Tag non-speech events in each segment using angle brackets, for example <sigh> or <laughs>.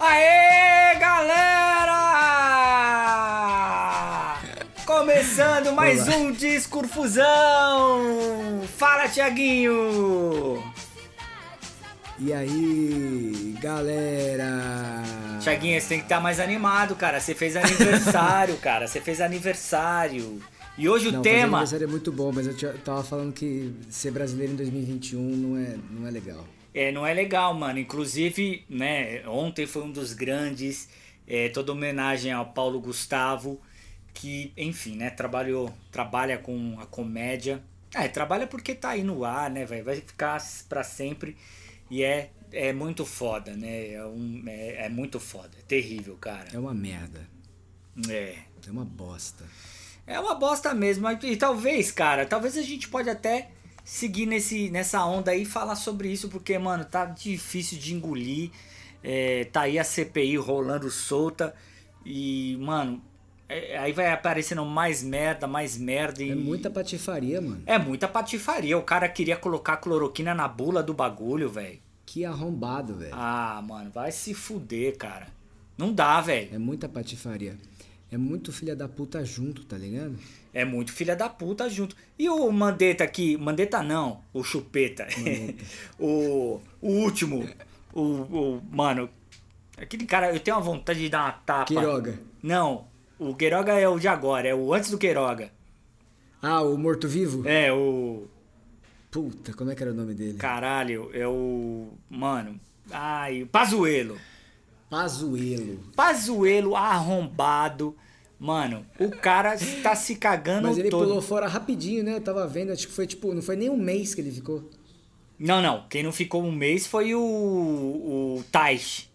Aê, galera! Começando mais Olá. um Discurfusão! Fala, Tiaguinho! E aí, galera? Tiaguinho, você tem que estar mais animado, cara. Você fez aniversário, <laughs> cara. Você fez aniversário. E hoje o Não, fazer tema. aniversário é muito bom, mas eu tava falando que ser brasileiro em 2021 não é, não é legal. É, não é legal, mano. Inclusive, né, ontem foi um dos grandes, é, toda homenagem ao Paulo Gustavo, que, enfim, né, trabalhou, trabalha com a comédia. É, trabalha porque tá aí no ar, né, velho? Vai ficar pra sempre. E é, é muito foda, né? É, um, é, é muito foda. É terrível, cara. É uma merda. É. É uma bosta. É uma bosta mesmo. E talvez, cara, talvez a gente pode até seguir nesse, nessa onda aí e falar sobre isso, porque, mano, tá difícil de engolir. É, tá aí a CPI rolando solta. E, mano, é- aí vai aparecendo mais merda, mais merda. E, É muita patifaria, mano. É muita patifaria. O cara queria colocar cloroquina na bula do bagulho, velho. Que arrombado, velho. Ah, mano, vai se fuder, cara. Não dá, velho. É muita patifaria. É muito filha da puta junto, tá ligado? É muito filha da puta junto. E o Mandetta aqui, Mandetta não, o Chupeta. <laughs> o, o último, o, o. Mano, aquele cara, eu tenho uma vontade de dar uma tapa. Quiroga. Não, o Queiroga é o de agora, é o antes do Queiroga. Ah, o morto-vivo? É, o. Puta, como é que era o nome dele? Caralho, é o. Mano. Ai, o Pazuelo. Pazuelo. Pazuelo arrombado. Mano, o cara tá se cagando Mas ele todo. pulou fora rapidinho, né? Eu tava vendo, acho que foi tipo, não foi nem um mês que ele ficou. Não, não. Quem não ficou um mês foi o, o Taish.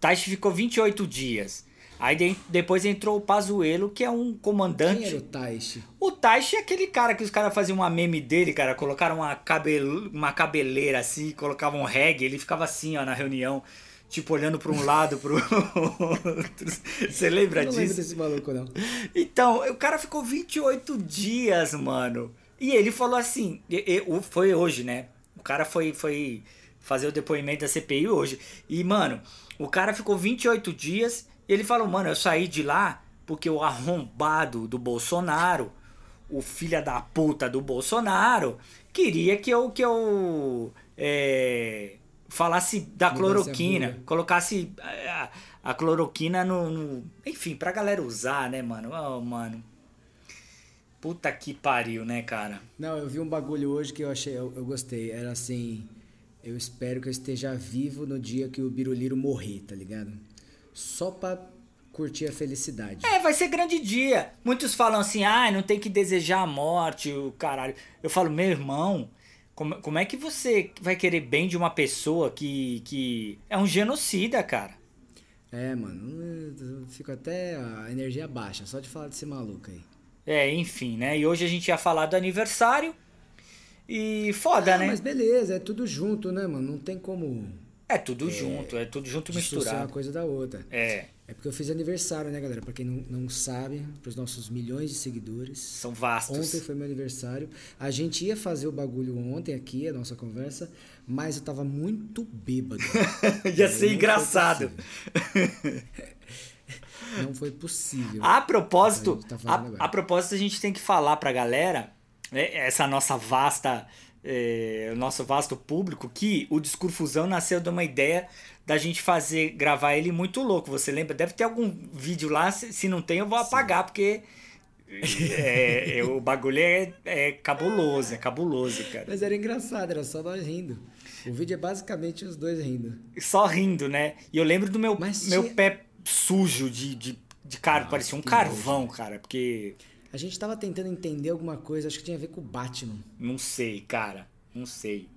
Taish ficou 28 dias. Aí de- depois entrou o Pazuelo, que é um Quem comandante. era o Taishi? O Taish é aquele cara que os caras faziam uma meme dele, cara. Colocaram uma, cabel... uma cabeleira assim, colocavam um reggae. Ele ficava assim, ó, na reunião. Tipo, olhando pra um lado, pro <laughs> outro. Você lembra Eu não lembro disso? desse maluco, não. Então, o cara ficou 28 dias, mano. E ele falou assim, e- e- o- foi hoje, né? O cara foi, foi fazer o depoimento da CPI hoje. E, mano, o cara ficou 28 dias e ele falou, mano, eu saí de lá porque o arrombado do Bolsonaro, o filho da puta do Bolsonaro, queria que eu, que eu é, falasse da cloroquina, colocasse a, a cloroquina no, no- Enfim, pra galera usar, né, mano? Oh, mano. Puta que pariu, né, cara? Não, eu vi um bagulho hoje que eu achei, eu, eu gostei. Era assim, eu espero que eu esteja vivo no dia que o Biruliro morrer, tá ligado? Só pra curtir a felicidade. É, vai ser grande dia. Muitos falam assim, ah, não tem que desejar a morte, o caralho. Eu falo, meu irmão, como, como é que você vai querer bem de uma pessoa que, que é um genocida, cara? É, mano, eu fico até a energia baixa só de falar desse maluco aí. É, enfim, né? E hoje a gente ia falar do aniversário. E foda, Ah, né? Mas beleza, é tudo junto, né, mano? Não tem como É tudo junto, é tudo junto dissociar uma misturado. coisa da outra. É, É porque eu fiz aniversário, né, galera? Pra quem não, não sabe, pros nossos milhões de seguidores. são vastos. Ontem foi meu aniversário. A gente ia fazer o bagulho ontem aqui, a nossa conversa, mas eu tava muito bêbado. <laughs> Ia Não ser engraçado. Não foi possível. A propósito, A tá a, a propósito, a gente tem que falar pra galera, né, essa nossa vasta, é, o nosso vasto público, que o Discurfusão nasceu de uma ideia da gente fazer, gravar ele muito louco. Você lembra? Deve ter algum vídeo lá, se, se não tem eu vou apagar, porque <laughs> é, é, o bagulho é, é cabuloso, é cabuloso, cara. Mas era engraçado, era só nós rindo. O vídeo é basicamente os dois rindo. Só rindo, né? E eu lembro do meu, Mas meu tinha- pé sujo de, de, de cara, parecia um carvão, cara, porque... A gente tava tentando entender alguma coisa, acho que tinha a ver com o Batman. Não sei, cara. Não sei.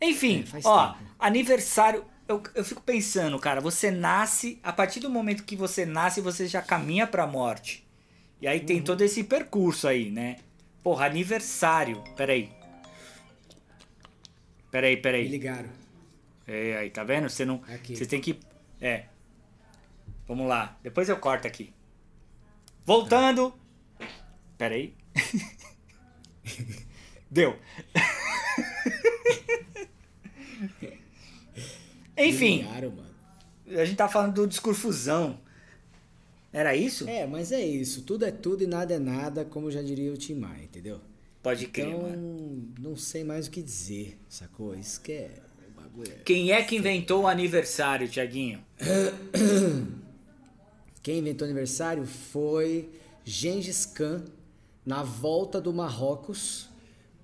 Enfim, É, ó, tempo. aniversário. Eu, eu fico pensando, cara, você nasce, a partir do momento que você nasce, você já caminha pra morte. E aí Uhum. tem todo esse percurso aí, né? Porra, aniversário. Peraí. Peraí, Me peraí. ligaram. É, aí, tá vendo? Você não. Aqui. Você tem que. É. Vamos lá. Depois eu corto aqui. Voltando. Peraí. <laughs> Deu. <laughs> Enfim, ligaram. A gente tá falando do discurfusão. Era isso? É, mas é isso. Tudo é tudo e nada é nada, como já diria o Tim Maia, entendeu? Pode crer, Então, mano. não sei mais o que dizer, sacou? Isso que é. É- Quem é que inventou o aniversário, Tiaguinho? <coughs> Quem inventou o aniversário foi Gengis Khan na volta do Marrocos,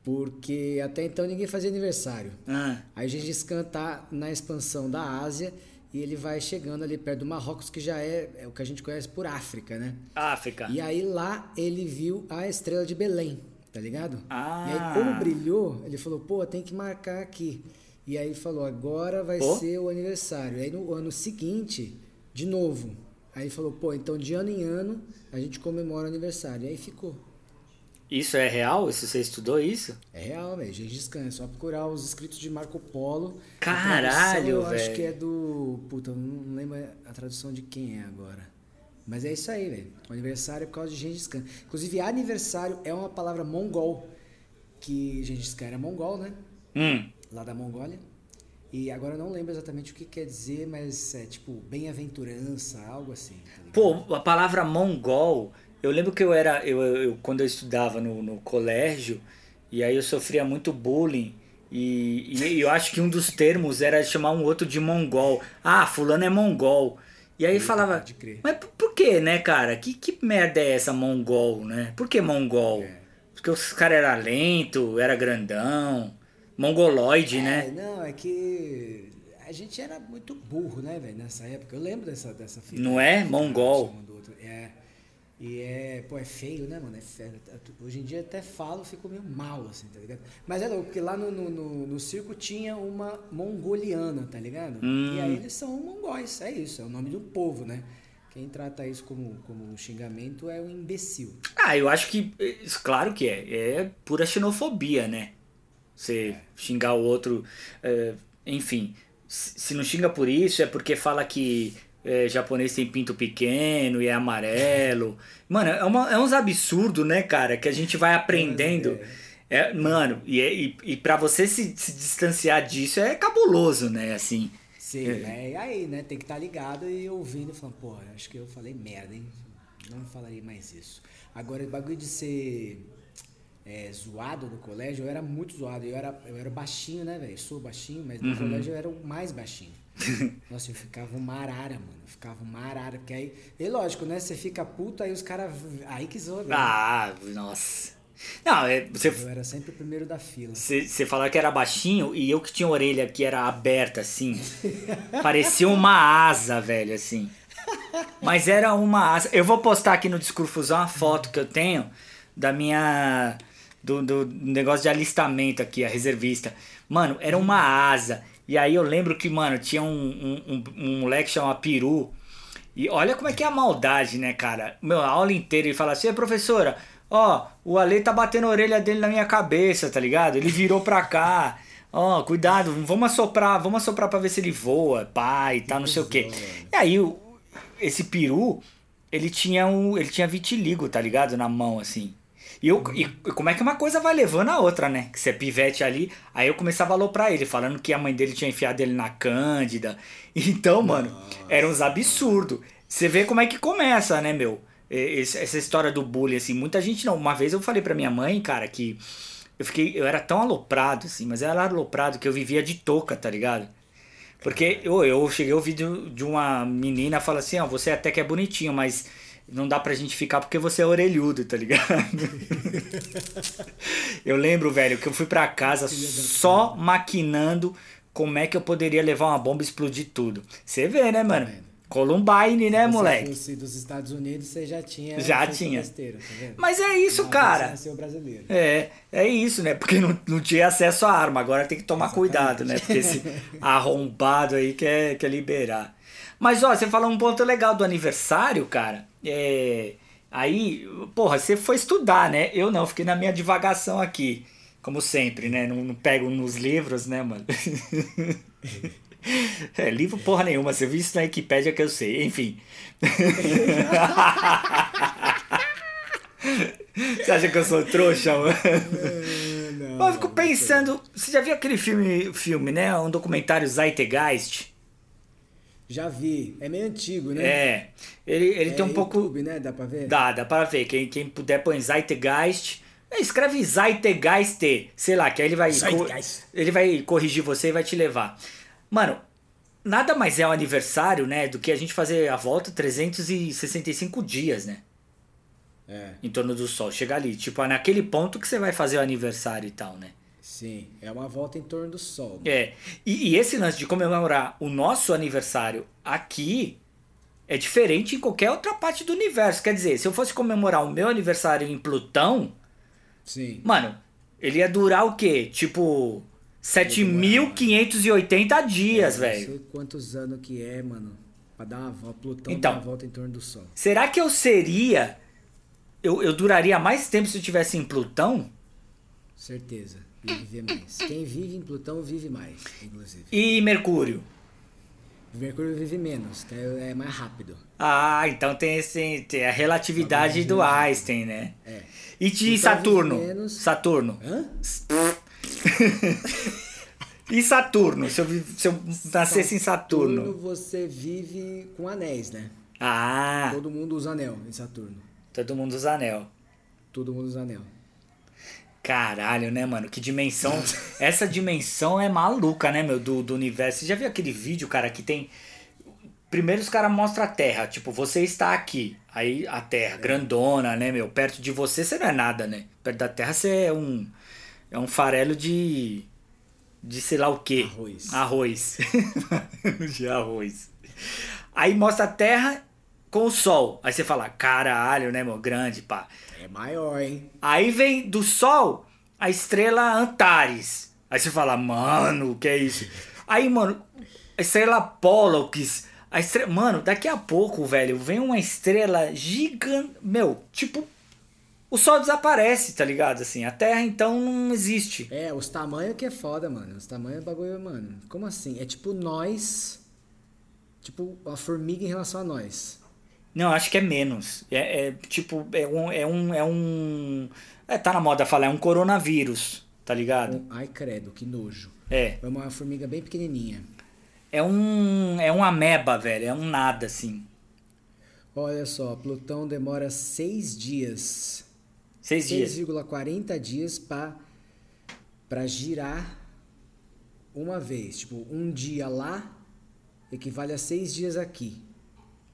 porque até então ninguém fazia aniversário. Ah, Aí Gengis Khan tá na expansão da Ásia e ele vai chegando ali perto do Marrocos, que já é, é o que a gente conhece por África, né? África. E aí lá ele viu a estrela de Belém, tá ligado? Ah. E aí como brilhou, ele falou, pô, tem que marcar aqui. E aí falou, agora vai Pô. ser o aniversário. E aí no ano seguinte, de novo. Aí falou, pô, então de ano em ano a gente comemora o aniversário. E aí ficou. Isso é real? Isso você estudou isso? É real, velho. Gengis Khan, é só procurar os escritos de Marco Polo. Caralho, tradução eu acho velho. que é do. Puta, eu não lembro a tradução de quem é agora. Mas é isso aí, velho. O aniversário é por causa de Gengis Khan. Inclusive, aniversário é uma palavra mongol. Que Gengis Khan era mongol, né? Hum. Lá da Mongólia. E agora eu não lembro exatamente o que quer dizer, mas é tipo bem-aventurança, algo assim. tá? Pô, a palavra mongol, eu lembro que eu era, eu, eu- eu- quando eu estudava no, no colégio, e aí eu sofria muito bullying, e, e eu acho que um dos termos era chamar um outro de mongol. Ah, fulano é mongol. E aí falava, pode crer. mas por, por que, né, cara? Que, que merda é essa mongol, né? Por que mongol? É. Porque os caras era lento, era grandão, mongoloide, É, né? não, é que a gente era muito burro, né, velho, nessa época. Eu lembro dessa, dessa. Não é? Mongol. É. E é, pô, é feio, né, mano? É feio. Hoje em dia até falo, fico meio mal, assim, tá ligado? Mas é louco, porque lá no, no, no, no circo tinha uma mongoliana, tá ligado? Hum. E aí eles são mongóis, é isso, é o nome do povo, né? Quem trata isso como, como um xingamento é o imbecil. Ah, eu acho que, eh, claro que é, é pura xenofobia, né? Você xingar o outro, eh, enfim, se não xinga por isso é porque fala que eh, japonês tem pinto pequeno e é amarelo. Mano, é, uma, é uns absurdos, né, cara, que a gente vai aprendendo. É, mano, e, é- e, e pra você se, se distanciar disso é cabuloso, né, assim. Sim, é. e aí, né? Tem que estar ligado e ouvindo e falando, pô, acho que eu falei merda, hein? Não falaria mais isso. Agora, o bagulho de ser é, zoado no colégio, eu era muito zoado. Eu era, eu era baixinho, né, velho? Sou baixinho, mas no colégio eu era o mais baixinho. <laughs> Nossa, eu ficava uma arara, mano. Eu ficava uma arara. Porque aí, e lógico, né? Você fica puto, aí os caras. Aí que zoa, velho. Ah, nossa. Não, é, você, Eu era sempre o primeiro da fila. Você falava que era baixinho e eu que tinha a orelha que era aberta, assim. parecia uma asa, velho, assim. Mas era uma asa. Eu vou postar aqui no Discurfusão uma foto que eu tenho da minha. Do, do negócio de alistamento aqui, a reservista. Mano, era uma asa. E aí eu lembro que, mano, tinha um, um, um, um moleque chamado Peru. E olha como é que é a maldade, né, cara? Meu, a aula inteira ele fala assim, "Ei, professora, ó, o Ale tá batendo a orelha dele na minha cabeça, tá ligado? Ele virou pra cá. Ó, cuidado, vamos assoprar, vamos assoprar pra ver se ele voa, pai, tá, não sei o quê. E aí, esse peru, ele tinha um, ele tinha vitiligo, tá ligado? Na mão, assim. E, eu, e como é que uma coisa vai levando a outra, né? Que você é pivete ali. Aí eu começava a aloprar ele, falando que a mãe dele tinha enfiado ele na cândida. <laughs> Então, mano, era uns absurdos. Você vê como é que começa, né, meu? Essa história do bullying, assim. Muita gente não. Uma vez eu falei pra minha mãe, cara, que eu fiquei. Eu era tão aloprado, assim, mas eu era aloprado que eu vivia de touca, tá ligado? Porque eu, eu cheguei a ouvir de, de uma menina falar assim, ó, você até que é bonitinho, mas não dá pra gente ficar porque você é orelhudo, tá ligado? <laughs> eu lembro, velho, que eu fui pra casa só maquinando como é que eu poderia levar uma bomba e explodir tudo. Você vê, né, mano? Columbine, né, Se moleque? fosse dos Estados Unidos, você já tinha. Já tinha. Besteira, tá vendo? Mas é isso, Uma cara. brasileiro. É, é isso, né? Porque não, não tinha acesso à arma. Agora tem que tomar cuidado, né? Porque esse <laughs> arrombado aí quer, quer liberar. Mas, ó, você falou um ponto legal do aniversário, cara. É. Aí, porra, você foi estudar, né? Eu não, fiquei na minha divagação aqui. Como sempre, né? Não, não pego nos livros, né, mano? <laughs> É, livro porra nenhuma, você viu isso na Wikipédia que eu sei, enfim. <laughs> Você acha que eu sou trouxa, mano? Não, eu fico pensando, você já viu aquele filme, filme, né? Um documentário Zeitgeist? Já vi. É meio antigo, né? É. Ele, ele É tem um pouco. YouTube, né? Dá pra ver? Dá, dá pra ver. Quem, quem puder põe Zeitgeist. É, Escreve Zeitgeist, sei lá, que aí ele vai. Zeitgeist. Ele vai corrigir você e vai te levar. Mano, nada mais é o aniversário, né? Do que a gente fazer a volta 365 dias, né? É, Em torno do Sol. Chegar ali. Tipo, é naquele ponto que você vai fazer o aniversário e tal, né? Sim. É uma volta em torno do Sol. É. E, e esse lance de comemorar o nosso aniversário aqui é diferente em qualquer outra parte do universo. Quer dizer, se eu fosse comemorar o meu aniversário em Plutão, Sim. mano, ele ia durar o quê? Tipo, 7.580 dias, Não velho. sei quantos anos que é, mano. Pra dar uma volta. Plutão Então. uma volta em torno do Sol. Será que eu seria. Eu, eu duraria mais tempo se eu estivesse em Plutão? Certeza. E viver mais. Quem vive em Plutão vive mais, inclusive. E Mercúrio? Mercúrio vive menos, tá? é mais rápido. Ah, então tem, esse, tem a relatividade do Einstein, né? É. E de Então, Saturno? menos. Saturno. Hã? <laughs> E Saturno? Se eu, se eu nascesse em Saturno. você vive com anéis, né? Ah, Todo mundo usa anel em Saturno. todo mundo usa anel. Todo mundo usa anel. Caralho, né, mano? Que dimensão. <laughs> Essa dimensão é maluca, né, meu? Do, do universo. Você já viu aquele vídeo, cara, que tem. Primeiro os caras mostram a Terra. Tipo, você está aqui. Aí a Terra, grandona, né, meu? Perto de você, você não é nada, né? Perto da Terra você é um. É um farelo de. De sei lá o quê. Arroz. Arroz. <laughs> de arroz. Aí mostra a Terra com o Sol. Aí você fala, caralho, né, meu? Grande, pá. É maior, hein? Aí vem do Sol a estrela Antares. Aí você fala, mano, o que é isso? Aí, mano, a estrela Pollux. A estrela... Mano, daqui a pouco, velho, vem uma estrela gigante. Meu, tipo. O Sol desaparece, tá ligado? Assim, a Terra então não existe. É, os tamanhos que é foda, mano. Os tamanhos é bagulho, mano. Como assim? É tipo nós. Tipo a formiga em relação a nós. Não, acho que é menos. É, é, tipo, é um, é um. É um. É, tá na moda falar, é um coronavírus, tá ligado? Ai, credo, que nojo. É. É uma formiga bem pequenininha. É um. É um ameba, velho. É um nada, assim. Olha só, Plutão demora seis dias. Seis dias. 6,40 dias pra, pra girar uma vez. Tipo, um dia lá equivale a seis dias aqui.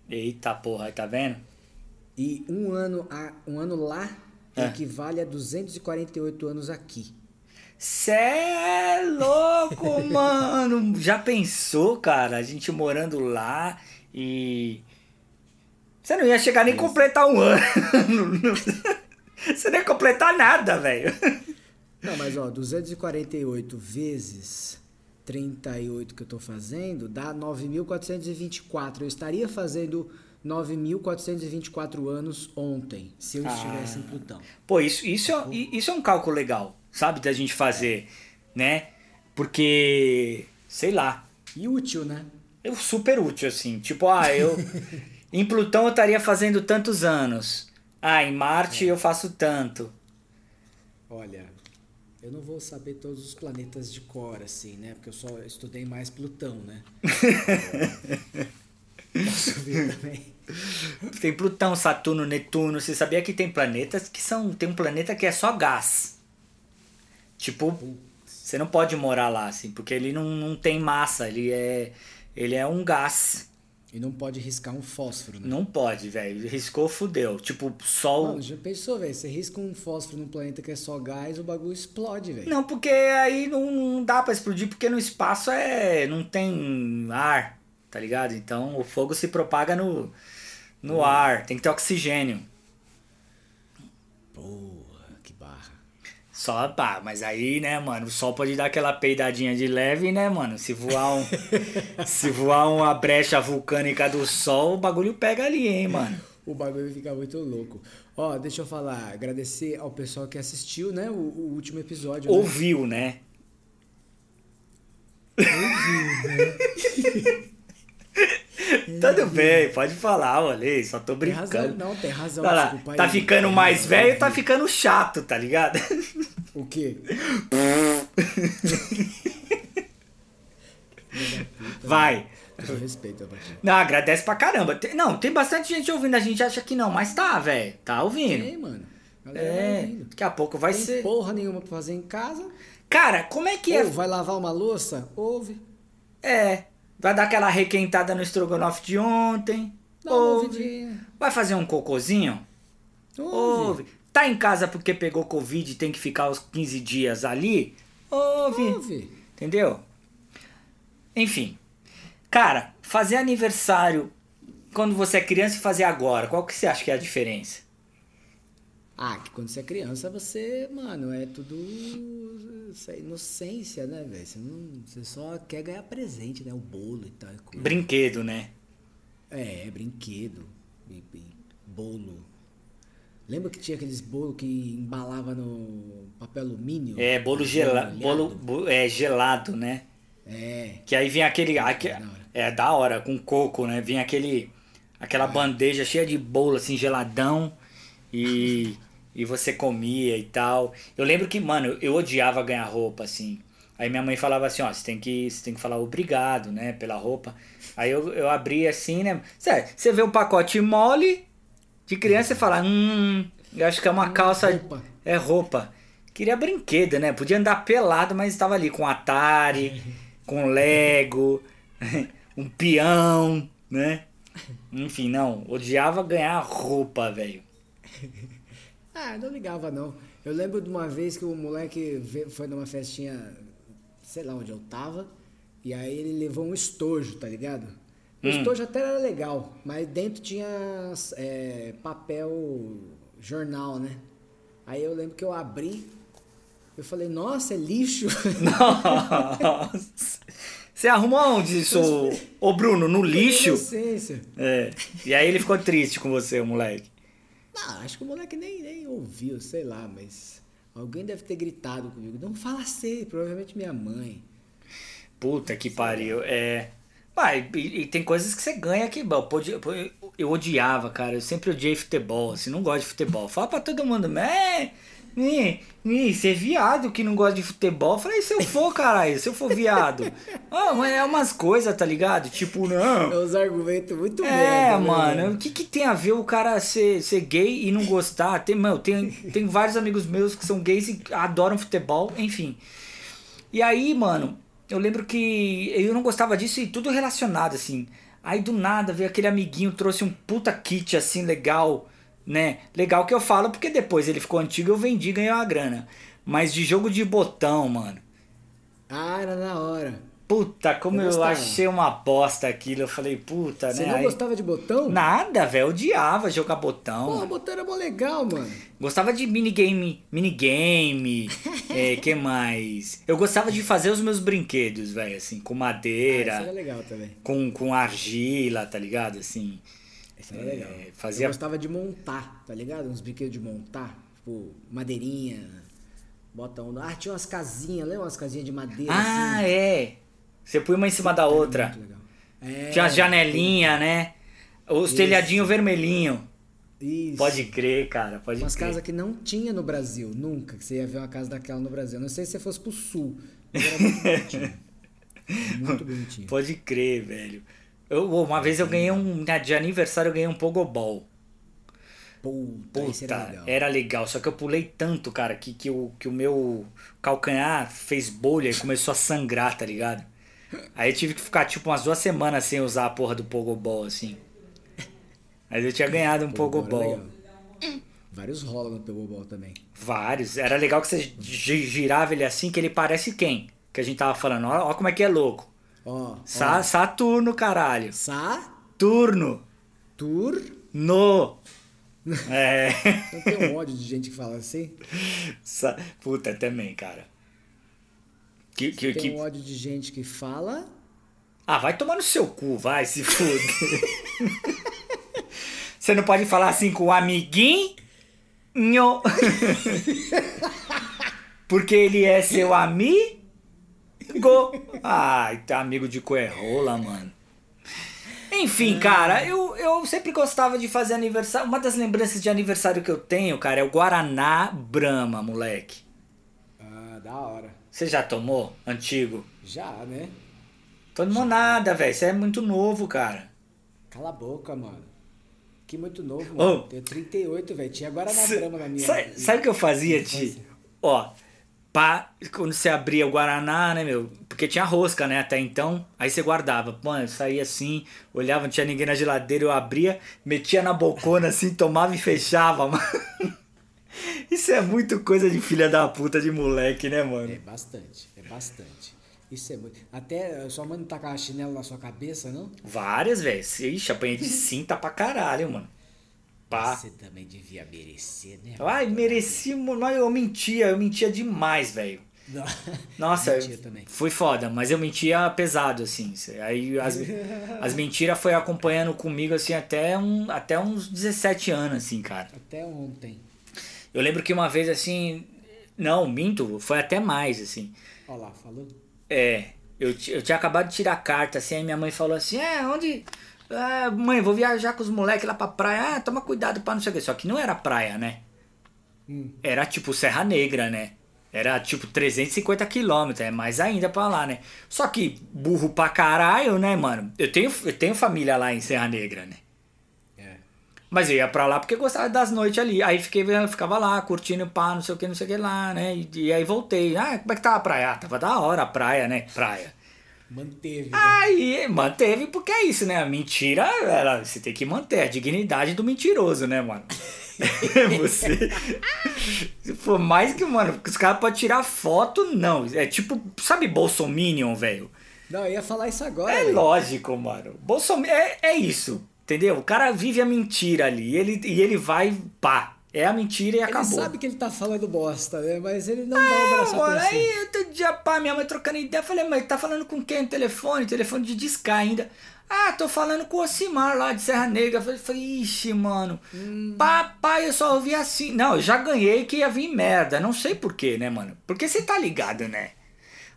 Eita porra, tá vendo? E um ano, a, um ano lá É. equivale a 248 anos aqui. Cê é louco, <laughs> mano! Já pensou, cara? A gente morando lá e. Você não ia chegar nem completar um ano. <laughs> Você não ia completar nada, velho. Não, mas ó, 248 vezes 38 que eu tô fazendo dá 9.424. Eu estaria fazendo 9.424 anos ontem, se eu estivesse em Plutão. Pô, isso, isso, é, isso é um cálculo legal, sabe? Da gente fazer, né? Porque, sei lá, E útil, né? é super útil, assim. Tipo, ah, eu. <laughs> em Plutão eu estaria fazendo tantos anos. Ah, em Marte eu faço tanto. Olha, eu não vou saber todos os planetas de cor, assim, né? Porque eu só estudei mais Plutão, né? <laughs> Posso ver também. Tem Plutão, Saturno, Netuno. Você sabia que tem planetas que são. Tem um planeta que é só gás. Tipo, você não pode morar lá, assim, porque ele não, não tem massa, ele é. Ele é um gás. E não pode riscar um fósforo, né? Não pode, velho. Riscou, fudeu. Tipo, sol. Mano, já pensou, velho? Você risca um fósforo num planeta que é só gás, o bagulho explode, velho. Não, porque aí não, não dá pra explodir, porque no espaço é. não tem ar, tá ligado? Então o fogo se propaga no, no ar, tem que ter oxigênio. Barra. Só, pá, mas aí, né, mano, o sol pode dar aquela peidadinha de leve, né, mano? Se voar um. <laughs> se voar uma brecha vulcânica do sol, o bagulho pega ali, hein, mano. O bagulho fica muito louco. Ó, deixa eu falar, agradecer ao pessoal que assistiu, né? O, o último episódio. né? Ouviu, né? <laughs> <laughs> Tudo bem, pode falar, olha, só tô Tem razão, brincando. não, tem razão. Tá, lá, desculpa tá aí. ficando mais razão, velho, tá ficando chato, tá ligado? O quê? <laughs> Vai. Respeito. Não, agradece pra caramba. Tem- não, tem bastante gente ouvindo, a gente acha que não, mas tá, velho. Tá ouvindo. Tem, mano. É, ouvindo. daqui a pouco vai Tem ser. porra nenhuma pra fazer em casa. Cara, como é que é? Ou vai lavar uma louça? Ouve. É. Vai dar aquela requentada no estrogonofe de ontem. Ouve. Vai fazer um cocôzinho? Ouve. Ouve. Tá em casa porque pegou Covid e tem que ficar os 15 dias ali? Ouve. Ouve. Entendeu? Enfim. Cara, fazer aniversário quando você é criança e fazer agora, qual que você acha que é a diferença? Ah, que quando você é criança, você, mano, é tudo. Isso é inocência, né, velho? Você, não- você só quer ganhar presente, né? O bolo e tal. e. Brinquedo, né? É, é brinquedo. E, e bolo. Lembra que tinha aqueles bolos que embalava no papel alumínio? É, bolo gelado. molhado? Bolo, bo- é, gelado, né? É. Que aí vem aquele. aque- da hora. é da hora, com coco, né? Vem aquele. Aquela bandeja cheia de bolo, assim, geladão. E. <laughs> e você comia e tal. Eu lembro que, mano, eu odiava ganhar roupa, assim. Aí minha mãe falava assim, ó, você tem que, você tem que falar obrigado, né, pela roupa. Aí eu, eu abria assim, né? Sério, você vê um pacote mole de criança e fala, hum, eu acho que é uma calça. roupa. É roupa. Queria brinquedo, né? Podia andar pelado, mas estava ali com Atari, <laughs> com Lego, <laughs> um peão, né? Enfim, não. Odiava ganhar roupa, velho. Ah, não ligava não. Eu lembro de uma vez que o moleque foi numa festinha, sei lá onde eu tava, e aí ele levou um estojo, tá ligado? O Hum. estojo até era legal, mas dentro tinha é, papel jornal, né? Aí eu lembro que eu abri, eu falei, nossa, é lixo. <laughs> Nossa. Você arrumou onde isso, ô Bruno? No lixo? É. E aí ele ficou triste com você, o moleque. Ah, acho que o moleque nem, nem ouviu, sei lá, mas alguém deve ter gritado comigo. Não fala assim, provavelmente minha mãe. Puta que pariu. É. Pai, e, e tem coisas que você ganha pode- eu, eu odiava, cara. Eu sempre odiei futebol, assim, não gosto de futebol. Fala pra todo mundo, é. Ni, você é viado que não gosta de futebol. Eu falei, se eu for, caralho, se eu for viado. <laughs> Ah, mas é umas coisas, tá ligado? Tipo, não. É uns argumentos muito É, merda, né, mano, o que, que tem a ver o cara ser, ser gay e não gostar? Tem, mano, tem, tem vários amigos meus que são gays e adoram futebol, enfim. E aí, mano, eu lembro que eu não gostava disso e tudo relacionado, assim. Aí do nada veio aquele amiguinho, trouxe um puta kit assim legal, né? Legal que eu falo porque depois ele ficou antigo eu vendi e ganhei uma grana. Mas de jogo de botão, mano. Ah, era na hora. Puta, como Eu eu, achei uma bosta aquilo. Eu falei, puta, Você né? não Aí- gostava de botão? Nada, velho. Odiava jogar botão. Pô, mano. botão era mó legal, mano. Gostava de minigame. Minigame. <laughs> é, que mais? Eu gostava de fazer os meus brinquedos, velho, assim, com Ah, isso era madeira, legal também. com, com argila, tá ligado? Assim. Isso era legal. É, fazia- Eu gostava de montar, tá ligado? Uns brinquedos de montar. Tipo, madeirinha. Bota um... Ah, tinha umas casinhas, lembra umas casinhas de madeira Ah, assim? é. Você põe uma em cima da Era outra. legal. É, Tinha as janelinhas, né? Os Isso. telhadinhos vermelhinho. Isso. Pode crer, cara. Pode Umas crer. casas que não tinha no Brasil, nunca. Que você ia ver uma casa daquela no Brasil. Não sei se você fosse pro sul. Mas era muito bonitinho. <laughs> Muito bonitinho. Pode crer, velho. Eu, uma vez eu ganhei um. De aniversário eu ganhei um Pogobol. Puta, esse era Puta, legal. era legal. Só que eu pulei tanto, cara, que, que, o, que o meu calcanhar fez bolha e começou a sangrar, tá ligado? Aí eu tive que ficar tipo umas duas semanas sem usar a porra do Pogobol, assim. Mas eu tinha ganhado um Pô, Pogobol. Vários rolam no Pogobol também. Vários. Era legal que você gi- girava ele assim, que ele parece quem? Que a gente tava falando. Ó, ó como é que é louco. Ó. Sa Saturno, caralho. Sa, Turno. tur. No. <laughs> É. Eu tenho um ódio de gente que fala assim. Sa- Puta, também, cara. Que, que, Tem que... um ódio de gente que fala. Ah, vai tomar no seu cu, vai, se fuder. <laughs> Você não pode falar assim com o amiguinho. <laughs> Porque ele é seu amigo. Ai, tá amigo de coerrola, mano. Enfim, cara, eu, eu sempre gostava de fazer aniversário. Uma das lembranças de aniversário que eu tenho, cara, é o Guaraná Brahma, moleque. Ah, da hora. Você já tomou? Antigo? Já, né? Tomou nada, velho. Você é muito novo, cara. Cala a boca, mano. Que muito novo, mano. Ô. Tenho 38, velho. Tinha Sa- brama na minha. Sabe, sabe o que eu fazia, Ti? Ó, pá, quando você abria o Guaraná, né, meu? Porque tinha rosca, né, até então. Aí você guardava. Mano, eu saía assim, olhava, não tinha ninguém na geladeira, eu abria, metia na bocona assim, tomava e fechava, <laughs> mano. Isso é muito coisa de filha da puta de moleque, né, É mano? bastante, é bastante. Isso é muito. Até sua mãe não tacava chinelo na sua cabeça, não? Várias, velho. Ixi, apanhei de cinta pra caralho, mano. Pá. Você também devia merecer, né? Ai, mereci, mas eu mentia, eu mentia demais, velho. Nossa, <laughs> foi foda, mas eu mentia pesado, assim. Aí as, <laughs> as mentiras foi acompanhando comigo, assim, até, um, até uns 17 anos, assim, cara. Até ontem. Eu lembro que uma vez, assim. Não, minto, foi até mais, assim. Olha lá, falou? É, eu, eu tinha acabado de tirar a carta, assim, aí minha mãe falou assim, é, onde... Ah, mãe, vou viajar com os moleques lá pra praia. Ah, toma cuidado pra não sei o que. Só que não era praia, né? Hum. Era tipo Serra Negra, né? Era tipo 350 quilômetros, é mais ainda pra lá, né? Só que burro pra caralho, né, mano? Eu tenho, eu tenho família lá em Serra Negra, né? É. Mas eu ia pra lá porque eu gostava das noites ali. Aí fiquei, ficava lá, curtindo pá, não sei o que, não sei o que lá, né? E, e aí voltei. Ah, como é que tava a praia? Ah, tava da hora a praia, né? Praia. Manteve. né? Aí manteve porque é isso, né? A mentira, ela, você tem que manter a dignidade do mentiroso, né, mano? <laughs> você. For mais que, mano, os caras podem tirar foto, não. É tipo, sabe Bolsominion, velho? Não, eu ia falar isso agora. É velho. lógico, mano. Bolsominion é, é isso, entendeu? O cara vive a mentira ali ele, e ele vai, pá. É a mentira e Ele acabou. sabe que ele tá falando bosta, né? Mas ele não dá o braço a Mano, torcer. aí outro dia, pá, minha mãe trocando ideia, eu falei, mas tá falando com quem no telefone? Telefone de discar ainda. Ah, tô falando com o Ocimar lá de Serra Negra. Eu falei, ixi, mano. Papai, eu só ouvi assim. Não, eu já ganhei que ia vir merda. Não sei porquê, né, mano? Porque você tá ligado, né?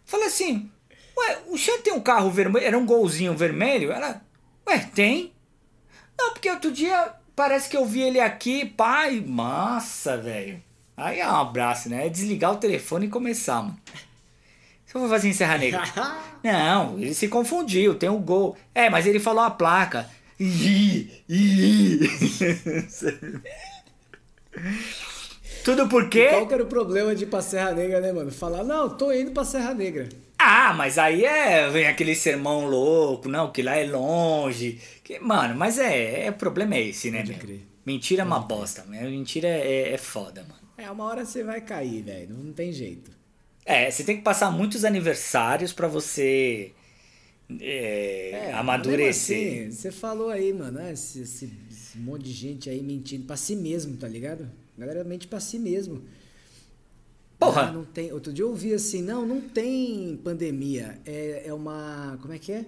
Falei assim, ué, o Xan tem um carro vermelho, era um golzinho vermelho? Ela, ué, tem? Não, porque outro dia parece que eu vi ele aqui, pai, massa, velho. Aí é um abraço, né? É desligar o telefone e começar, mano. O que eu vou fazer em Serra Negra? <laughs> Não, ele se confundiu, tem um gol. É, mas ele falou a placa. Ih, ih. <laughs> Tudo por quê? Qual que era o problema de ir pra Serra Negra, né, mano? Falar, não, tô indo pra Serra Negra. Ah, mas aí é. Vem aquele sermão louco, não, que lá é longe. Que, mano, mas é. é o problema é esse, né, crer. Mentira é uma bosta, né? Mentira é, é foda, mano. É, uma hora você vai cair, velho. Não, tem jeito. É, você tem que passar muitos aniversários pra você. é, É, amadurecer. mesmo assim, você falou aí, mano, né, esse, esse- esse monte de gente aí mentindo pra si mesmo, tá ligado? A galera mente pra si mesmo. Porra. Ah, não tem. Outro dia eu ouvi assim, não, não tem pandemia. É, é uma. Como é que é?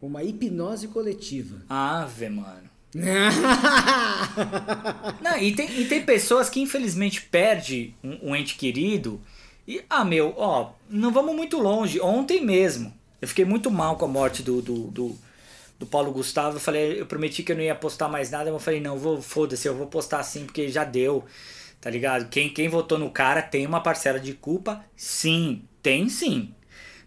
Uma hipnose coletiva. Ave, mano. <laughs> Não, e tem, e tem pessoas que infelizmente perde um, um ente querido. E, ah, meu, ó, não vamos muito longe. Ontem mesmo, eu fiquei muito mal com a morte do, do, do, do Paulo Gustavo. Eu falei, eu prometi que eu não ia postar mais nada, eu falei, não, vou, foda-se, eu vou postar sim, porque já deu. Tá ligado? Quem, quem votou no cara tem uma parcela de culpa? Sim, tem sim.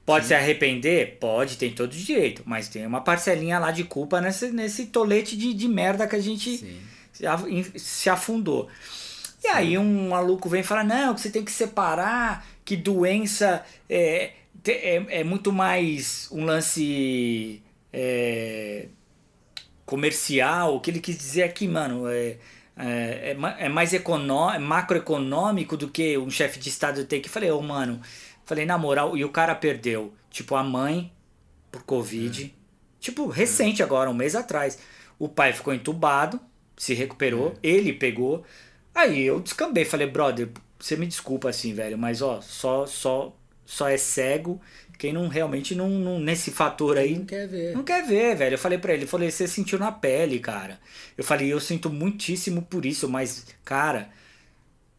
Pode se arrepender? Pode, tem todo o direito. Mas tem uma parcelinha lá de culpa nesse, nesse tolete de, de merda que a gente Sim. se af- se afundou. E aí um maluco vem e fala, não, que você tem que separar, que doença é, é, é muito mais um lance é, comercial. O que ele quis dizer aqui, mano, é, é, é é mais econó é macroeconômico do que um chefe de estado tem que. Falei, ô, mano, falei, na moral, e o cara perdeu, tipo, a mãe por Covid, tipo, recente agora, um mês atrás. O pai ficou entubado, se recuperou, ele pegou. Aí eu descambei, falei, brother, você me desculpa assim, velho, mas ó, só só só é cego quem não realmente não, não nesse fator aí Não quer ver. não quer ver, velho. Eu falei pra ele, eu falei, você sentiu na pele, cara. Eu falei, eu sinto muitíssimo por isso, mas, cara,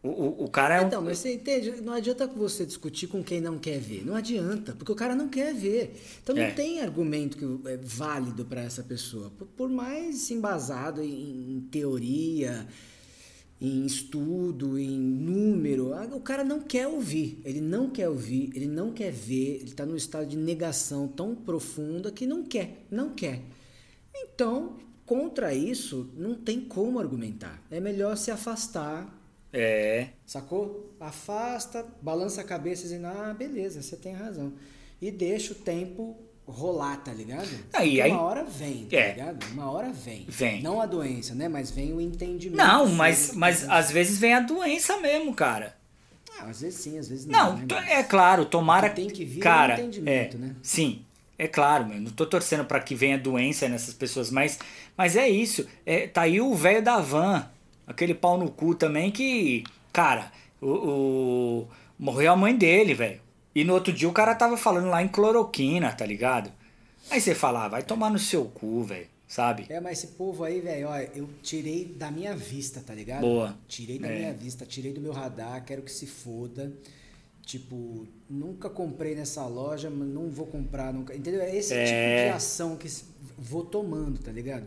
o, o, o cara é um. Então, mas você entende? Não adianta você discutir com quem não quer ver. Não adianta, porque o cara não quer ver. Então não É. tem argumento que é válido para essa pessoa. Por, por mais embasado em, em teoria, em estudo, em número, ah, O cara não quer ouvir, ele não quer ouvir, ele não quer ver, ele está num estado de negação tão profunda que não quer, não quer. Então, contra isso, não tem como argumentar. É melhor se afastar. É. Sacou? Afasta, balança a cabeça dizendo, ah, beleza, você tem razão. E deixa o tempo rolar, tá ligado? Aí, aí, uma hora vem, tá é. ligado? Uma hora vem. Vem. Não a doença, né? Mas vem o entendimento. Não, mas, mas às vezes vem a doença mesmo, cara. Ah, às vezes sim, às vezes não. Não, né? é claro, tomara tem que vir é o cara, entendimento, é, né? Sim, é claro, meu, não tô torcendo pra que venha doença nessas pessoas, mas, mas é isso. É, tá aí o velho da van, aquele pau no cu também que, cara, o, o- morreu a mãe dele, velho. E no outro dia o cara tava falando lá em cloroquina, tá ligado? Aí você fala, ah, vai tomar no seu cu, velho, sabe? É, mas esse povo aí, velho, ó, eu tirei da minha vista, tá ligado? Boa. Tirei da É. minha vista, tirei do meu radar, quero que se foda. Tipo, nunca comprei nessa loja, mas não vou comprar nunca. Entendeu? É esse É. tipo de ação que vou tomando, tá ligado?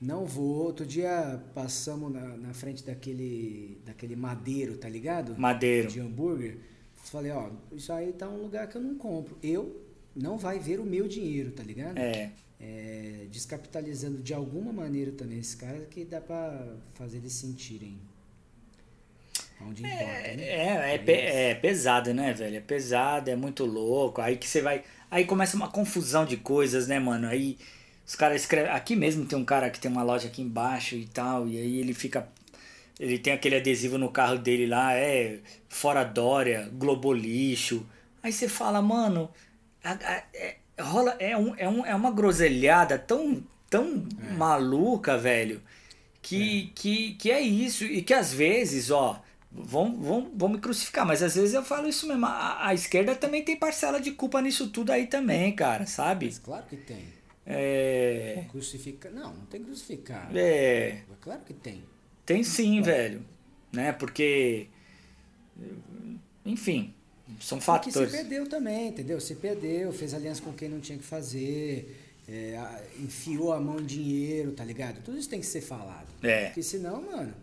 Não vou. Outro dia passamos na, na frente daquele, daquele madeiro, tá ligado? Madeiro. De hambúrguer. Falei, ó, isso aí tá um lugar que eu não compro. Eu não vai ver o meu dinheiro, tá ligado? É. é, descapitalizando de alguma maneira também esses caras que dá pra fazer eles sentirem onde importa, né? É, é, pe- é pesado, né, velho? É pesado, é muito louco. Aí que você vai. Aí começa uma confusão de coisas, né, mano? Aí os caras escrevem. Aqui mesmo tem um cara que tem uma loja aqui embaixo e tal. E aí ele fica. Ele tem aquele adesivo no carro dele lá, é fora Dória, Globo Lixo. Aí você fala, mano, a- a- é, rola, é, um, é, um, é uma groselhada tão, tão maluca, velho, que, que, que é isso. E que às vezes, ó, vão, vão, vão me crucificar, mas às vezes eu falo isso mesmo. A, a esquerda também tem parcela de culpa nisso tudo aí também, cara, sabe? Mas claro que tem. É. Crucificar. Não, não tem que crucificar. É. Claro que tem. Tem sim, velho. Né? Porque. Enfim, são Porque se fatores. perdeu também, entendeu? Se perdeu, fez aliança com quem não tinha que fazer, é, enfiou a mão em dinheiro, tá ligado? Tudo isso tem que ser falado. É. Porque senão, mano.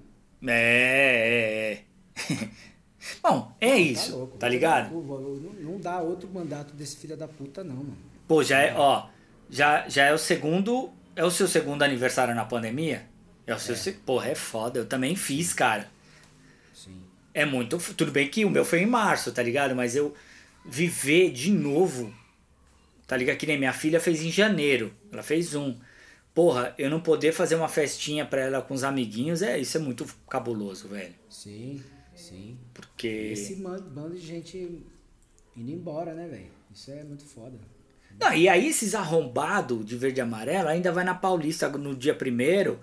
É, é, é. <laughs> Bom, é isso, louco. tá ligado? Não, não dá outro mandato desse filho da puta, não, mano. Pô, já é, ó, já, já é o segundo, é o seu segundo aniversário na pandemia? É o seu, se- porra, é foda, eu também fiz, cara. Sim. É muito, tudo bem que o meu foi em março, tá ligado? Mas eu viver de novo, tá ligado? Que nem minha filha fez em janeiro, ela fez um. Porra, eu não poder fazer uma festinha pra ela com os amiguinhos, é, isso é muito cabuloso, velho. Sim, sim. Porque... Esse bando de gente indo embora, né, velho? Isso é muito foda. Não, e aí esses arrombados de verde e amarelo ainda vai na Paulista no dia primeiro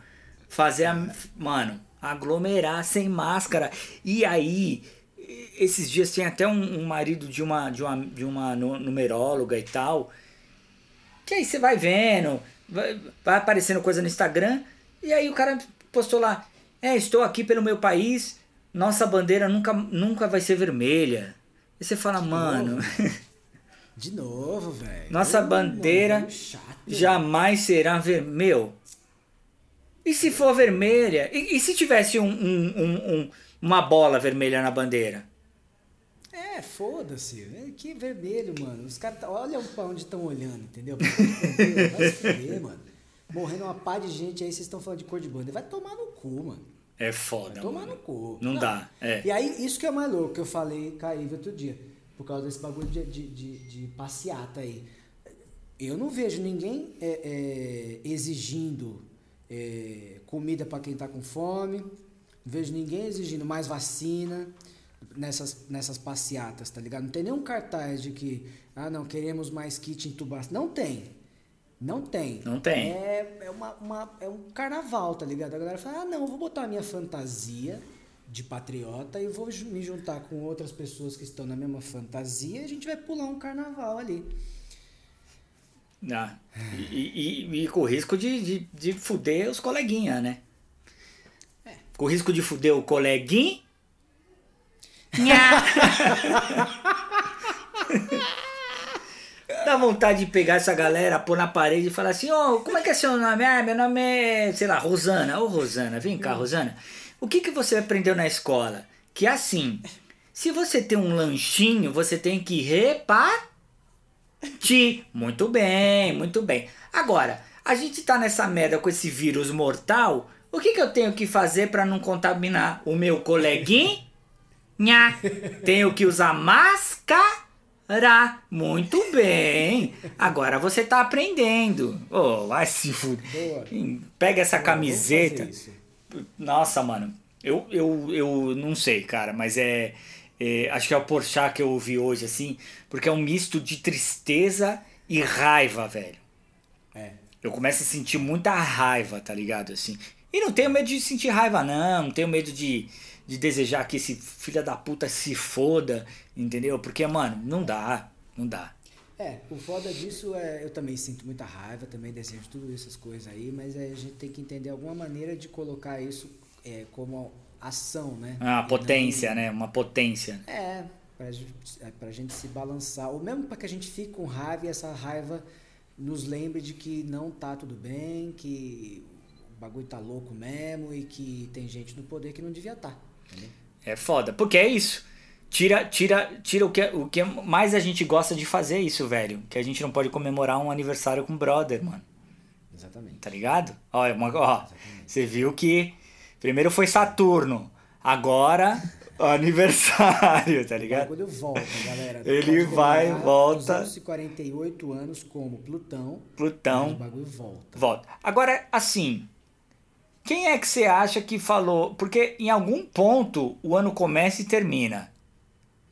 fazer a. Mano, aglomerar sem máscara. E aí, esses dias tinha até um, um marido de uma, de uma, de uma nu- numeróloga e tal. Que aí você vai vendo, vai, vai aparecendo coisa no Instagram. E aí o cara postou lá: É, estou aqui pelo meu país, nossa bandeira nunca, nunca vai ser vermelha. E você fala, mano. <laughs> De novo, velho. Nossa Ô, bandeira mano, chato. jamais será vermelho. E se for vermelha? E, e se tivesse um, um- um- um- uma bola vermelha na bandeira? É, foda-se. É, Que vermelho, mano. Os caras, tá- olha pra onde estão olhando, entendeu? Vai se fuder, <laughs> mano. Morrendo uma pá de gente aí, vocês estão falando de cor de bandeira. Vai tomar no cu, mano. É foda. Vai tomar mano. no cu. Não dá, é. E aí, isso que é mais louco que eu falei, caí outro dia. Por causa desse bagulho de, de, de, de passeata aí. Eu não vejo ninguém é, é, exigindo é, comida para quem tá com fome. Não vejo ninguém exigindo mais vacina nessas, nessas passeatas, tá ligado? Não tem nenhum cartaz de que, ah, não, queremos mais kit intubação. Não tem. Não tem. Não tem. É, é, uma, uma- é um carnaval, tá ligado? A galera fala, ah, não, vou botar a minha fantasia de patriota e vou me juntar com outras pessoas que estão na mesma fantasia e a gente vai pular um carnaval ali. Ah, e, e- e com o risco de, de, de fuder os coleguinha, né? Com o risco de fuder o coleguinha. <laughs> Dá vontade de pegar essa galera, pôr na parede e falar assim: Ô, como é que é seu nome? Ah, meu nome é, sei lá, Rosana. Ô, Rosana, vem cá, Rosana. O que, que você aprendeu na escola? Que assim, Se você tem um lanchinho, você tem que repartir. Muito bem, muito bem. Agora, a gente tá nessa merda com esse vírus mortal. O que, que eu tenho que fazer para não contaminar o meu coleguinha? Tenho que usar máscara. Muito bem. Agora você tá aprendendo. Oh, vai se fuder. Pega essa camiseta. Nossa, mano. Eu, eu, eu não sei, cara, mas é, é, Acho que é o Porchat que eu ouvi hoje, assim. Porque é um misto de tristeza e raiva, velho. É. Eu começo a sentir muita raiva, tá ligado? Assim. E não tenho medo de sentir raiva, não. Não tenho medo de, de desejar que esse filho da puta se foda, entendeu? Porque, mano, não dá. Não dá. É, o foda disso é. Eu também sinto muita raiva, também desejo tudo essas coisas aí, mas é, a gente tem que entender alguma maneira de colocar isso é, como ação, né? Ah, potência, não... né? Uma potência. É, pra, é, pra gente se balançar. Ou mesmo para que a gente fique com raiva e essa raiva nos lembre de que não tá tudo bem, que o bagulho tá louco mesmo e que tem gente no poder que não devia estar. Tá, é foda, porque é isso. Tira, tira, tira o que, o que mais a gente gosta de fazer isso, velho. Que a gente não pode comemorar um aniversário com brother, mano. Exatamente. Tá ligado? Ó, ó você viu que primeiro foi Saturno, agora <laughs> aniversário, tá ligado? Quando volta, galera. Ele vai, volta. 248 anos como Plutão. Plutão. O bagulho volta. Volta. Agora, assim, quem é que você acha que falou? Porque em algum ponto o ano começa e termina.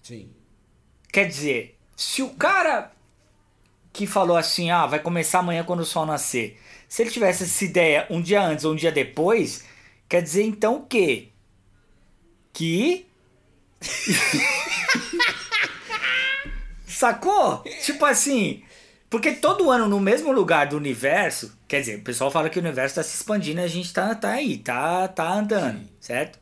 Sim. Quer dizer, se o cara que falou assim, ah, vai começar amanhã quando o sol nascer, se ele tivesse essa ideia um dia antes ou um dia depois, quer dizer então o quê? Que <laughs> Sacou? Tipo assim, porque todo ano no mesmo lugar do universo, quer dizer, o pessoal fala que o universo está se expandindo e a gente tá, tá aí, tá, tá andando, Sim. certo?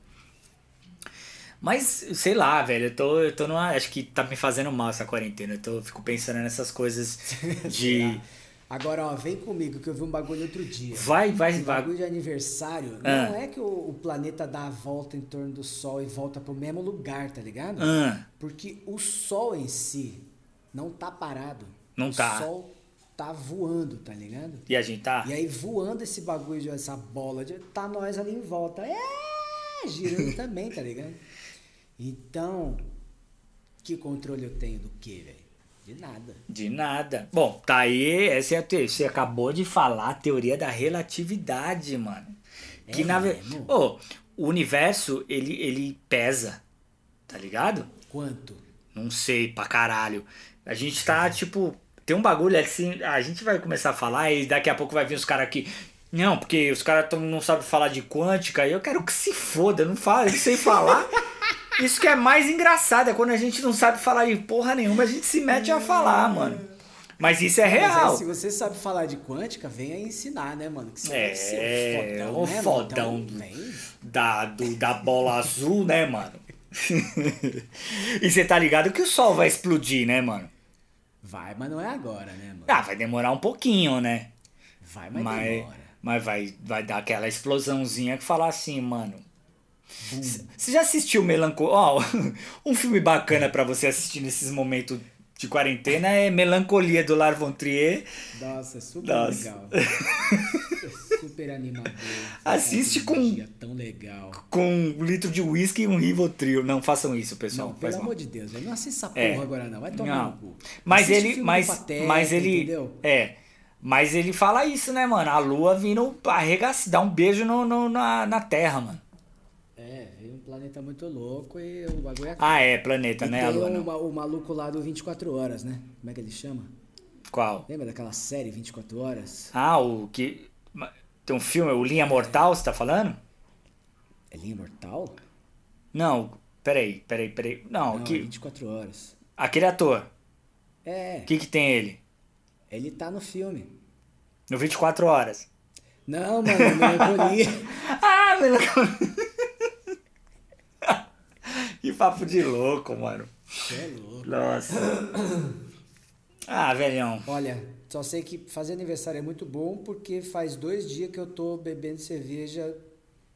Mas, sei lá, velho, eu tô, eu tô numa. Acho que tá me fazendo mal essa quarentena. Eu tô, fico pensando nessas coisas <laughs> de. Agora, ó, vem comigo que eu vi um bagulho outro dia. Vai, vai, um vai. bagulho de aniversário. Ah. Não é que o, o, planeta dá a volta em torno do Sol e volta pro mesmo lugar, tá ligado? Ah. Porque o Sol em si não tá parado. Não o tá. O Sol tá voando, tá ligado? E a gente tá? E aí voando esse bagulho, essa bola, de, tá nós ali em volta. É, girando <laughs> também, tá ligado? Então, que controle eu tenho do que, velho? De nada. De nada. Bom, tá aí, essa é a teoria. Você acabou de falar a teoria da relatividade, mano. É que na verdade. Oh, o universo, ele, ele pesa. Tá ligado? Quanto? Não sei, pra caralho. A gente tá, tipo. Tem um bagulho assim. A gente vai começar a falar e daqui a pouco vai vir os caras aqui. Não, porque os caras não sabem falar de quântica e eu quero que se foda, não fala, não sei falar. <laughs> Isso que é mais engraçado, é quando a gente não sabe falar de porra nenhuma, a gente se mete a falar, mano. Mas isso é real. Aí, se você sabe falar de quântica, venha ensinar, né, mano? Que você é, é o fodão, né, então, da, do, da bola azul, né, mano? <laughs> e você tá ligado que o sol vai explodir, né, mano? Vai, mas não é agora, né, mano? Ah, vai demorar um pouquinho, né? Vai, mas, mas demora. Mas vai, vai dar aquela explosãozinha que falar assim, mano você já assistiu Melancolia? <laughs> Oh, um filme bacana para você assistir nesses momentos de quarentena é Melancolia do Lar von Trier. Nossa, é super Nossa. legal. <laughs> é super animador. Assiste com tão legal. Com um litro de uísque e um Rivotril. Não façam isso, pessoal. Não, pelo amor de Deus, não assista essa porra é. agora não. Vai tomar no cu. Mas Assiste ele, mas, Pateta, mas ele, entendeu? é. Mas ele fala isso, né, mano? A lua vindo arregaçar, dar um beijo no, no, na, na terra, mano planeta muito louco e o bagulho é. Ah, é, planeta, e né? Tem o, o, maluco lá do 24 Horas, né? Como é que ele chama? Qual? Lembra daquela série 24 Horas? Ah, o que. Tem um filme, o Linha Mortal, você tá falando? É Linha Mortal? Não, peraí, peraí, peraí. Não, Não que. 24 Horas. Aquele ator. É. O que, que tem ele? Ele tá no filme. No 24 Horas. Não, mano, melancolia. <laughs> ah, melancolia. Que papo de louco, mano. Você é louco. Nossa. <coughs> Ah, velhão. Olha, só sei que fazer aniversário é muito bom porque faz dois dias que eu tô bebendo cerveja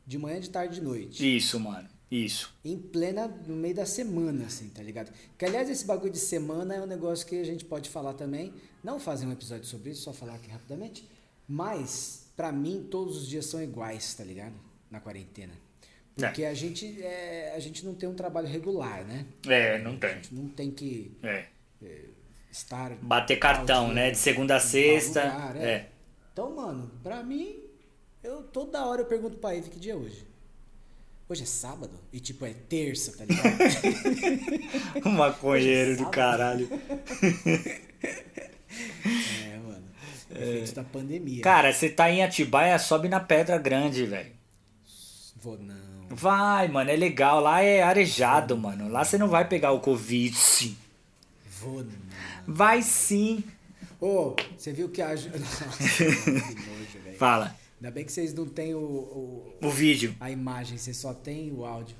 de manhã, de tarde e de noite. Isso, mano. Isso. Em plena, no meio da semana, assim, tá ligado? Que aliás, esse bagulho de semana é um negócio que a gente pode falar também. Não fazer um episódio sobre isso, só falar aqui rapidamente. Mas, pra mim, todos os dias são iguais, tá ligado? Na quarentena. Porque a gente é, a gente não tem um trabalho regular, né? É, não A tem. gente não tem que É. estar. Bater cartão, né? De segunda a sexta. lugar, É. Então, mano, pra mim, eu toda hora eu pergunto pra Eve que dia é hoje. Hoje é sábado? E tipo, é terça, tá ligado? <laughs> Um maconheiro do Sábado. caralho. <laughs> é, mano. Efeitos da pandemia. Cara, você tá em Atibaia, sobe na Pedra Grande, velho. Vou não. Vai, mano, é legal. Lá é arejado, mano. Lá você não vai pegar o Covid. sim. Vou não. Vai sim. Ô, você viu que a. <laughs> Nossa, que nojo, velho. Fala. Ainda bem que vocês não têm o, o- O vídeo. a imagem, vocês só têm o áudio.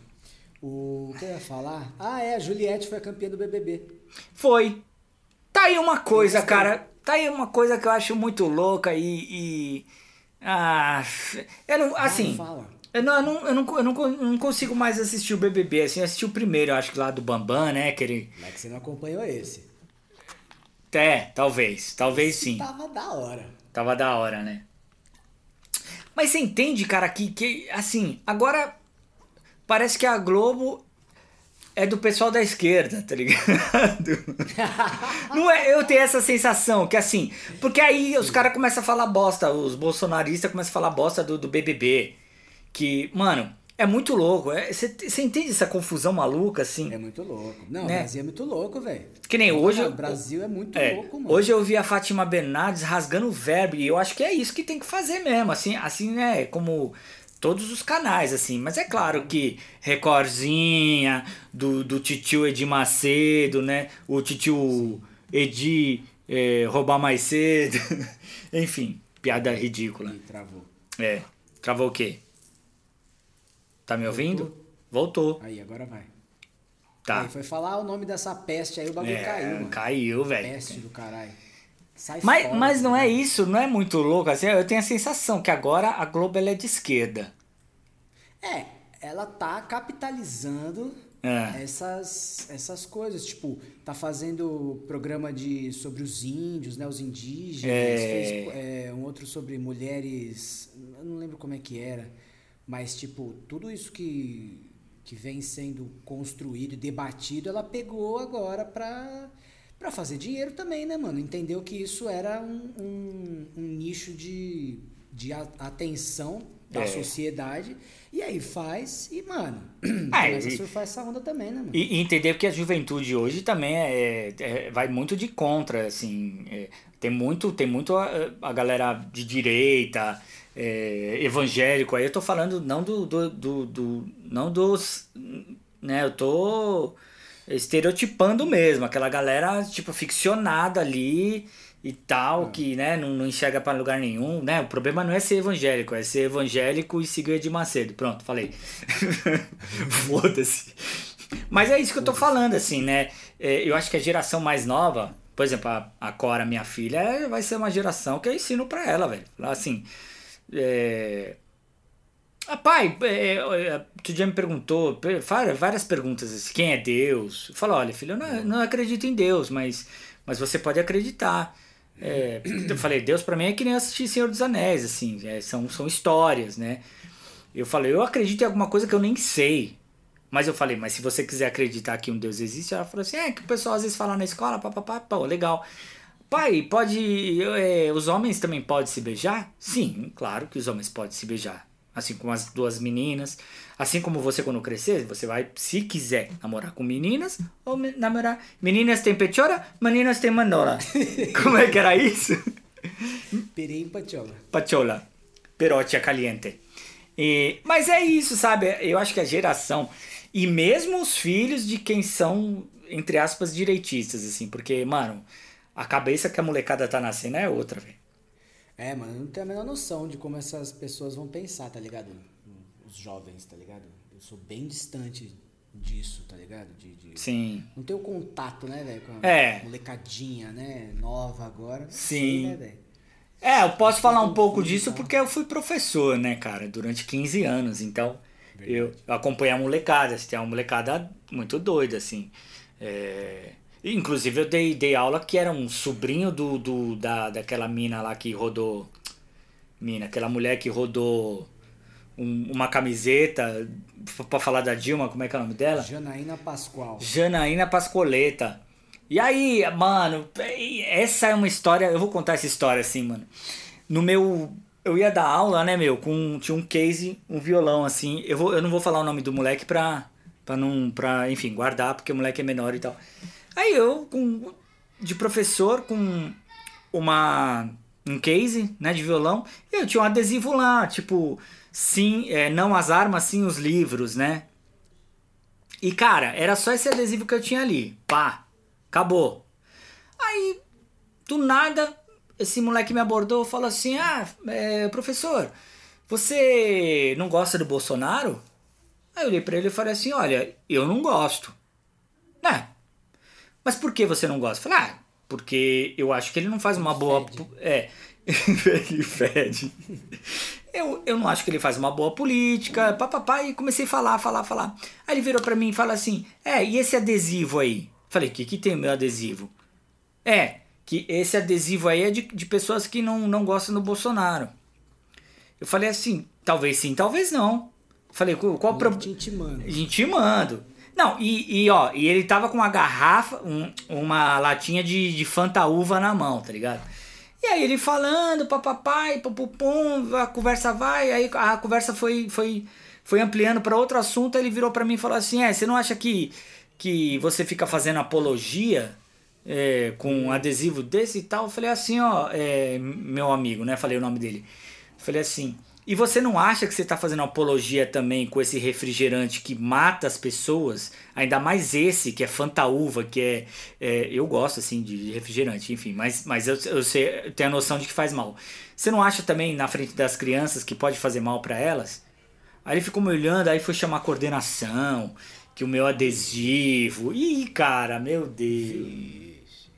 O que eu ia falar? Ah, é, a Juliette foi a campeã do BBB. Foi. Tá aí uma coisa, cara. Tá aí uma coisa que eu acho muito louca e. e- ah. Eu não. Assim. fala. Eu não, eu, não, eu, não, eu não, eu não consigo mais assistir o BBB. Assim, eu assisti o primeiro, eu acho que lá do Bambam, né? Que ele. Mas que você não acompanhou esse. É, talvez. Talvez sim. Tava da hora. Tava da hora, né? Mas você entende, cara, que, que assim, agora parece que a Globo é do pessoal da esquerda, tá ligado? <laughs> Não é, eu tenho essa sensação que assim, porque aí os caras começam a falar bosta, os bolsonaristas começam a falar bosta do, do BBB, que, mano, é muito louco. é- Você você entende essa confusão maluca assim? É muito louco. Não, Né? o Brasil é muito louco, velho. Que nem hoje. O Brasil é muito É, louco, mano. hoje eu vi a Fátima Bernardes rasgando o verbo e eu acho que é isso que tem que fazer mesmo, assim, assim, né, como todos os canais, assim, mas é claro que Recordzinha, do, do titio Edir Macedo, né, o titio Edir é, roubar mais cedo, <laughs> enfim, piada ridícula. Ih, travou. É, travou o quê? Tá me ouvindo? Voltou, Aí, agora vai. tá. Aí foi falar o nome dessa peste aí, o bagulho É, caiu, mano. caiu, velho. Peste do caralho. Sai Mas, fora, mas não tá é ligado? isso, não é muito louco. Assim, eu tenho a sensação que agora a Globo é de esquerda. É, ela tá capitalizando É. essas, essas coisas. Tipo, tá fazendo programa de, sobre os índios, né? Os indígenas. É. Fez é, um outro sobre mulheres. Eu não lembro como é que era. Mas, tipo, tudo isso que, que vem sendo construído e debatido, ela pegou agora pra, pra fazer dinheiro também, né, mano? Entendeu que isso era um, um, um nicho de, de atenção da É. sociedade. E aí faz, e, mano, <clears throat> Ah, começa e- a surfar essa onda também, né, mano? E, e entender que a juventude hoje também é, é- vai muito de contra, assim. é, tem muito, tem muito a, a galera de direita, é, evangélico. Aí eu tô falando não do, do, do, do- não dos, né? Eu tô estereotipando mesmo, aquela galera tipo ficcionada ali e tal, que né, não, não enxerga para lugar nenhum, né? O problema não é ser evangélico, é ser evangélico e seguir de Macedo. Pronto, falei. <laughs> Foda-se. Mas é isso que eu tô falando, assim, né? É, eu acho que a geração mais nova, por exemplo, a, a Cora, minha filha, é- vai ser uma geração que eu ensino pra ela, velho. Assim, é... Ah, pai, é, é, tu já me perguntou, várias perguntas, assim, quem é Deus? Eu falo, olha, filho, eu não, não acredito em Deus, mas, mas você pode acreditar. É, eu falei, Deus pra mim é que nem assistir Senhor dos Anéis, assim, é, são, são histórias, né? Eu falei, eu acredito em alguma coisa que eu nem sei. Mas eu falei, mas se você quiser acreditar que um Deus existe, ela falou assim, é que o pessoal às vezes fala na escola, papapá, legal. Pai, pode. é, os homens também podem se beijar? Sim, claro que os homens podem se beijar. Assim como as duas meninas. Assim como você, quando crescer, você vai, se quiser, namorar com meninas ou me- namorar. Meninas têm pechora, meninas têm mandola. <laughs> como é que era isso? Perei em Patiola. Pachola, perotia caliente. E, mas é isso, sabe? Eu acho que a geração. E mesmo os filhos de quem são, entre aspas, direitistas, assim, porque, mano, a cabeça que a molecada tá nascendo é outra, velho. É, mano, eu não tenho a menor noção de como essas pessoas vão pensar, tá ligado? Os jovens, tá ligado? Eu sou bem distante disso, tá ligado? De, de- Sim. Não tenho contato, né, velho? Com a É. molecadinha, né? Nova agora. Sim. sei, né? É, eu posso falar um pouco disso tá? porque eu fui professor, né, cara, durante 15 anos. Então, Eu, eu acompanho a molecada, assim, tem uma molecada muito doida, assim. É, inclusive eu dei, dei aula que era um sobrinho do, do, da, daquela mina lá que rodou. Mina, aquela mulher que rodou um- uma camiseta pra falar da Dilma, como é que é o nome dela? Janaína Pascoal. Janaína Pascoleta. E aí, mano, essa é uma história. Eu vou contar essa história assim, mano. No meu. Eu ia dar aula, né, meu? Com, tinha um case, um violão, assim. Eu, vou, eu não vou falar o nome do moleque pra, pra não. Pra, enfim, guardar, porque o moleque é menor e tal. Aí eu, com, de professor, com uma. Um case, né, de violão. E eu tinha um adesivo lá, tipo. Sim, é, não as armas, sim os livros, né? E cara, era só esse adesivo que eu tinha ali. Pá, acabou. Aí, do nada, esse moleque me abordou e falou assim: Ah, é, professor, você não gosta do Bolsonaro? Aí eu olhei pra ele e falei assim: Olha, eu não gosto. Né? Mas por que você não gosta? Falei, ah, porque eu acho que ele não faz uma boa. Fede. É. <laughs> ele fede. Eu, eu não acho que ele faz uma boa política, papapá, e comecei a falar, falar, falar. Aí ele virou pra mim e fala assim: É, e esse adesivo aí? Falei: Que que tem o meu adesivo? É, que esse adesivo aí é de, de pessoas que não, não gostam do Bolsonaro. Eu falei assim: Talvez sim, talvez não. Falei: Qual o Tô problema? te intimando. Intimando. Não, e, e ó, e ele tava com uma garrafa, um- uma latinha de, de Fanta Uva na mão, tá ligado? E aí ele falando, papapai, papupum, a conversa vai, aí a conversa foi, foi, foi ampliando para outro assunto, aí ele virou para mim e falou assim, é, você não acha que, que você fica fazendo apologia é, com um adesivo desse e tal? Eu falei assim, ó, é, meu amigo, né, falei o nome dele. Falei assim, e você não acha que você está fazendo apologia também com esse refrigerante que mata as pessoas? Ainda mais esse, que é Fantaúva, que é, é, Eu gosto, assim, de refrigerante, enfim, mas, mas eu, eu, sei, eu tenho a noção de que faz mal. Você não acha também, na frente das crianças, que pode fazer mal para elas? Aí ele ficou me olhando, aí foi chamar coordenação, que o meu adesivo. Ih, cara, meu Deus.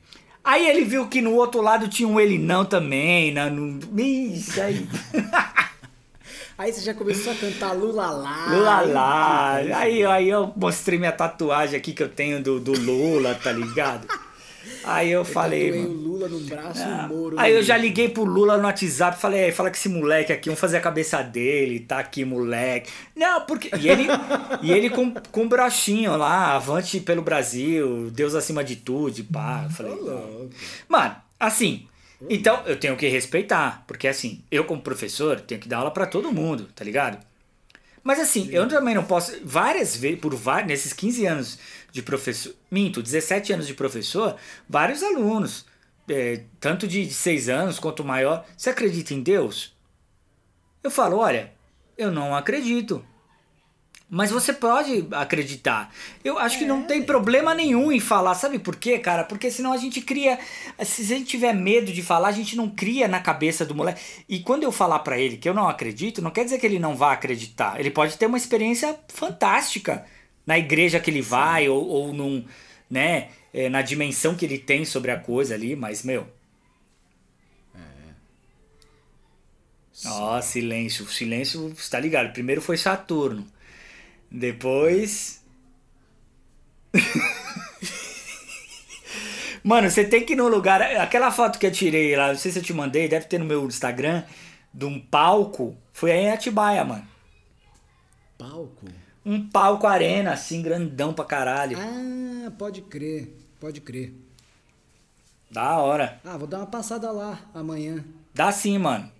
Aí ele viu que no outro lado tinha um ele não também, né? No... Ixi, aí. <laughs> Aí você já começou a cantar Lula lá. Lula lá. Aí, aí eu mostrei minha tatuagem aqui que eu tenho do, do Lula, tá ligado? Aí eu falei, Tatuei o. Lula no braço e ah, o Moro. Aí eu já liguei pro Lula no WhatsApp e falei, "Ei, fala com esse moleque aqui, vamos fazer a cabeça dele, tá aqui, moleque. Não, porque. E ele, e ele com, com um brochinho lá, avante pelo Brasil, Deus acima de tudo, pá. Eu falei. Mano, assim, então eu tenho que respeitar, porque assim, eu como professor tenho que dar aula pra todo mundo, tá ligado? Mas assim, eu também não posso, várias vezes, por vários, nesses 15 anos de professor, minto, 17 anos de professor, vários alunos, é, tanto de 6 anos quanto maior, você acredita em Deus? Eu falo, olha, eu não acredito. Mas você pode acreditar. Eu acho que não tem problema nenhum em falar. Sabe por quê, cara? Porque senão a gente cria. Se a gente tiver medo de falar, a gente não cria na cabeça do moleque. E quando eu falar pra ele que eu não acredito, não quer dizer que ele não vá acreditar. Ele pode ter uma experiência fantástica na igreja que ele vai, ou, ou num, né, é, na dimensão que ele tem sobre a coisa ali, mas, meu. Ó, silêncio. Silêncio, você tá ligado? Primeiro foi Saturno. Depois. Mano, você tem que ir no lugar. Aquela foto que eu tirei lá, não sei se eu te mandei, deve ter no meu Instagram, de um palco. Foi aí em Atibaia, mano. Palco? Um palco arena, assim, grandão pra caralho. Ah, pode crer. Pode crer. Da hora. Ah, vou dar uma passada lá amanhã. Dá sim, mano.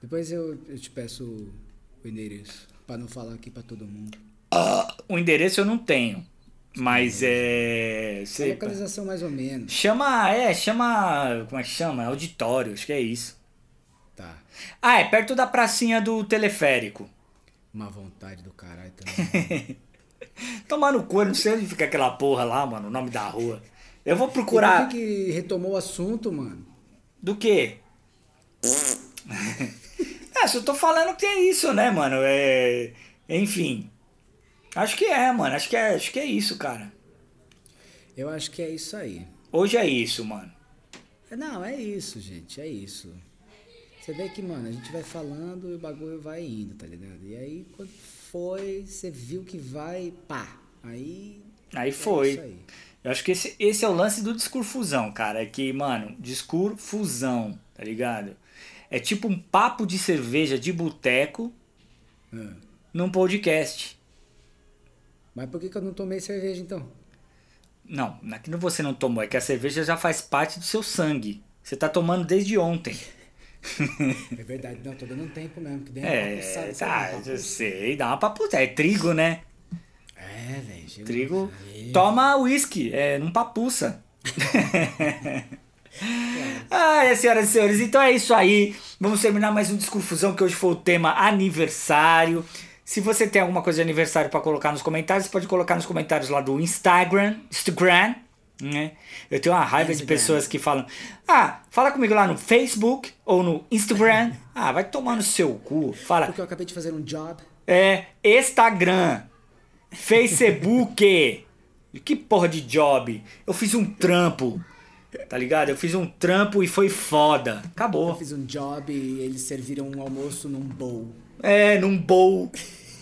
Depois eu, eu te peço o endereço. Pra não falar aqui pra todo mundo. O endereço eu não tenho. Mas é. Sei, localização mais ou menos. chama. É, chama. Como é que chama? Auditório, acho que é isso. Tá. Ah, é perto da pracinha do teleférico. Uma vontade do caralho também. <laughs> Tomar no cu, não sei onde fica aquela porra lá, mano, o nome da rua. Eu vou procurar. que, que retomou o assunto, mano? Do quê? <laughs> é, se eu tô falando que é isso, né, mano? É. Enfim. Acho que é, mano. Acho que é, acho que é isso, cara. Eu acho que é isso aí. Hoje é isso, mano. É, Não, é isso, gente. É isso. Você vê que, mano, a gente vai falando e o bagulho vai indo, tá ligado? E aí, quando foi, você viu que vai, pá. Aí. Aí é foi. isso aí. Eu acho que esse, esse é o lance do discurfusão, cara. É que, mano, discurfusão, tá ligado? É tipo um papo de cerveja de boteco Ah. num podcast. Mas por que, que eu não tomei cerveja então? Não, não é que você não tomou, é que a cerveja já faz parte do seu sangue. Você tá tomando desde ontem. <laughs> É verdade, não, tô dando um tempo mesmo, que deu É, papuçada, tá, eu Papuça. sei, dá uma paputa. É trigo, né? É, velho. Trigo. Toma uísque, é, não papuça. <laughs> <laughs> Ai, senhoras e senhores, então é isso aí. Vamos terminar mais um Discurfusão, que hoje foi o tema aniversário. Se você tem alguma coisa de aniversário pra colocar nos comentários, pode colocar nos comentários lá do Instagram, Instagram, né? Eu tenho uma raiva de Instagram. pessoas que falam: "Ah, fala comigo lá no Facebook ou no Instagram". <laughs> ah, vai tomar no seu cu. Fala: Porque eu acabei de fazer um job. é, Instagram, Facebook. <laughs> Que porra de job? Eu fiz um trampo. Tá ligado? Eu fiz um trampo e foi foda. Eu Acabou. fiz um job e eles serviram um almoço num bowl. É, num bowl.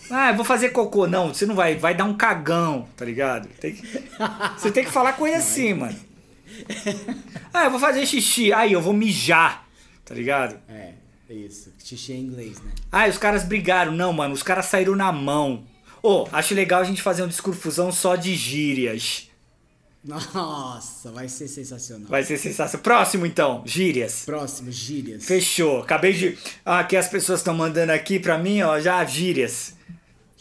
Ah, eu vou fazer cocô. Não, você não vai. Vai dar um cagão, tá ligado? Tem que- <laughs> Você tem que falar coisa assim, mano. Ah, eu vou fazer xixi. Aí, eu vou mijar. Tá ligado? É, é isso. Xixi em inglês, né? Ah, os caras brigaram. Não, mano, os caras saíram na mão. Ô, acho legal a gente fazer um discurfusão só de gírias. Nossa, vai ser sensacional. Vai ser sensacional. Próximo, então, gírias. Próximo, gírias. Fechou. Acabei de. Ah, aqui as pessoas estão mandando aqui pra mim, ó, já gírias.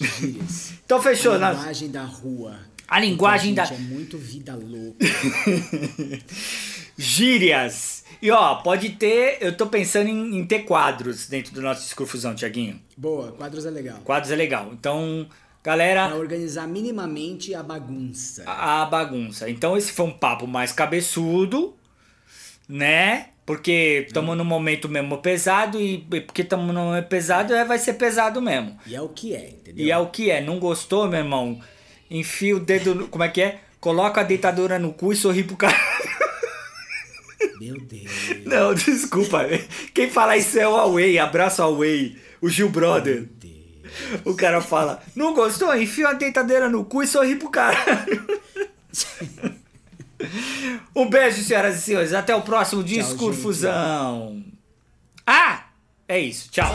Gírias. <laughs> Então fechou. A na- linguagem da rua. A linguagem Porque, da- gente, É muito vida louca. <laughs> Gírias. E ó, pode ter. Eu tô pensando em, em ter quadros dentro do nosso discurfusão, Tiaguinho. Boa, quadros é legal. Quadros é legal. Então, Pra galera, organizar minimamente a bagunça. a, a bagunça. Então, esse foi um papo mais cabeçudo, né? Porque estamos num momento mesmo pesado e porque estamos num momento pesado, é, vai ser pesado mesmo. E é o que é, entendeu? E é o que é. Não gostou, meu irmão? Enfia o dedo. No, como é que é? Coloca a deitadura no cu e sorri pro cara. <laughs> Meu Deus. Não, desculpa. Quem fala isso é o Away. Abraço Away. O Gil Brother. O cara fala: Não gostou? Enfia a deitadeira no cu e sorri pro cara. Um beijo, senhoras e senhores. Até o próximo Discurfusão. Ah! É isso. Tchau.